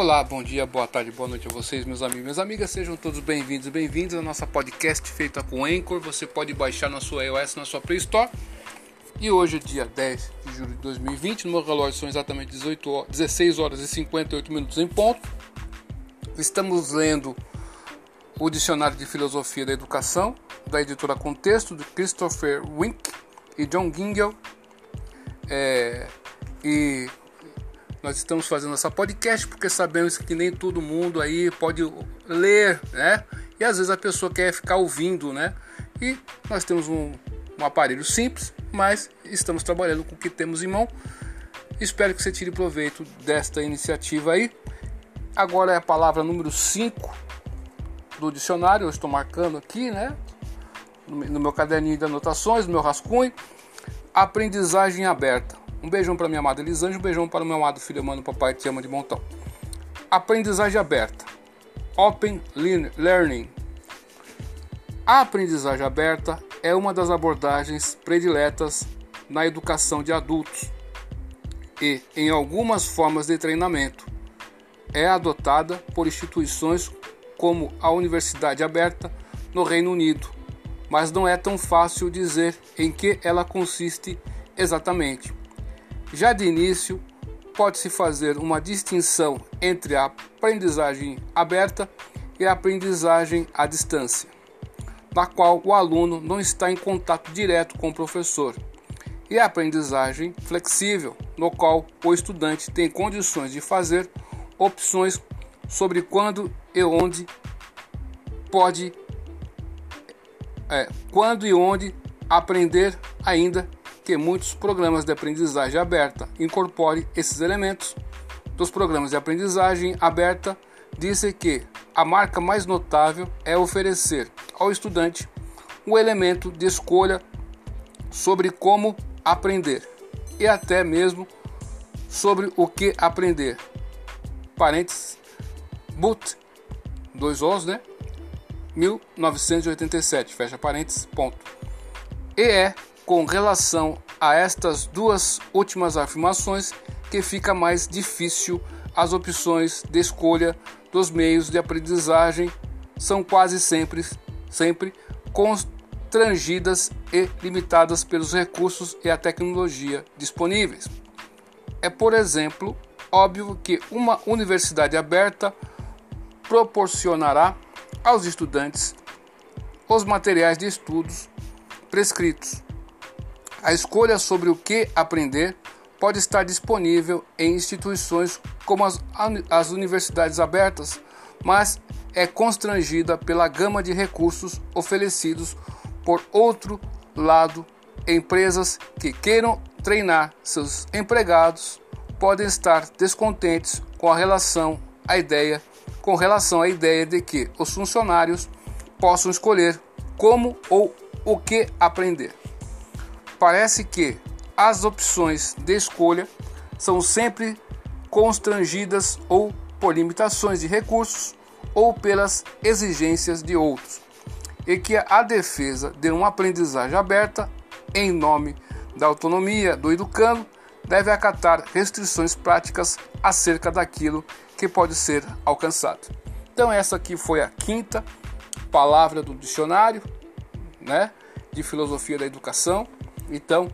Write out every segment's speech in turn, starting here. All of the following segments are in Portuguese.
Olá, bom dia, boa tarde, boa noite a vocês, meus amigos minhas amigas. Sejam todos bem-vindos e bem-vindos à nossa podcast feita com Anchor. Você pode baixar na sua iOS, na sua Play Store. E hoje, dia 10 de julho de 2020, no meu relógio são exatamente 18 horas, 16 horas e 58 minutos em ponto. Estamos lendo o Dicionário de Filosofia da Educação, da editora Contexto, de Christopher Wink e John Gingell. É, e nós estamos fazendo essa podcast porque sabemos que nem todo mundo aí pode ler, né? E às vezes a pessoa quer ficar ouvindo, né? E nós temos um, um aparelho simples, mas estamos trabalhando com o que temos em mão. Espero que você tire proveito desta iniciativa aí. Agora é a palavra número 5 do dicionário, eu estou marcando aqui, né? No meu caderninho de anotações, no meu rascunho. Aprendizagem aberta. Um beijão para minha amada Elisângela, um beijão para o meu amado filho, mano, papai te ama de montão. Aprendizagem aberta. Open Learning. A aprendizagem aberta é uma das abordagens prediletas na educação de adultos e, em algumas formas de treinamento, é adotada por instituições como a Universidade Aberta no Reino Unido, mas não é tão fácil dizer em que ela consiste exatamente. Já de início, pode-se fazer uma distinção entre a aprendizagem aberta e a aprendizagem à distância, na qual o aluno não está em contato direto com o professor, e a aprendizagem flexível, no qual o estudante tem condições de fazer opções sobre quando e onde pode, é, quando e onde aprender ainda que muitos programas de aprendizagem aberta incorporem esses elementos. Dos programas de aprendizagem aberta, dizem que a marca mais notável é oferecer ao estudante um elemento de escolha sobre como aprender e até mesmo sobre o que aprender. Parênteses, but, dois os, né? 1987, fecha parênteses, ponto. E é com relação a estas duas últimas afirmações que fica mais difícil as opções de escolha dos meios de aprendizagem são quase sempre, sempre constrangidas e limitadas pelos recursos e a tecnologia disponíveis. É, por exemplo, óbvio que uma universidade aberta proporcionará aos estudantes os materiais de estudos prescritos, a escolha sobre o que aprender pode estar disponível em instituições como as, as universidades abertas, mas é constrangida pela gama de recursos oferecidos por outro lado. Empresas que queiram treinar seus empregados podem estar descontentes com a relação à ideia, com relação à ideia de que os funcionários possam escolher como ou o que aprender parece que as opções de escolha são sempre constrangidas ou por limitações de recursos ou pelas exigências de outros, e que a defesa de uma aprendizagem aberta, em nome da autonomia do educando, deve acatar restrições práticas acerca daquilo que pode ser alcançado. Então essa aqui foi a quinta palavra do dicionário, né, de filosofia da educação. Então,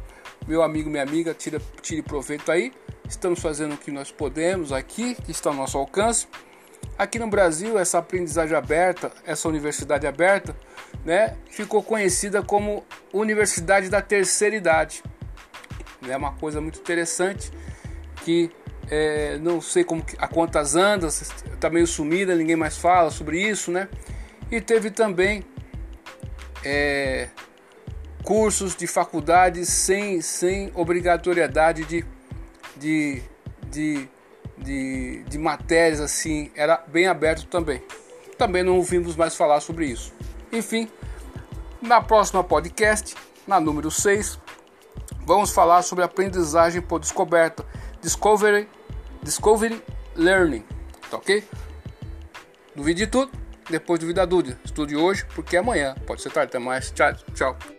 meu amigo, minha amiga, tire, tire proveito aí. Estamos fazendo o que nós podemos aqui, que está ao nosso alcance. Aqui no Brasil, essa aprendizagem aberta, essa universidade aberta, né, ficou conhecida como Universidade da Terceira Idade. É uma coisa muito interessante que é, não sei como a quantas andas, está meio sumida, ninguém mais fala sobre isso, né? E teve também é, cursos de faculdade sem, sem obrigatoriedade de, de, de, de, de matérias assim, era bem aberto também. Também não ouvimos mais falar sobre isso. Enfim, na próxima podcast, na número 6, vamos falar sobre aprendizagem por descoberta, Discovery, Discovery Learning, tá ok? Duvide de tudo, depois duvida a dúvida. Estude hoje, porque amanhã pode ser tarde. Até mais. Tchau. Tchau.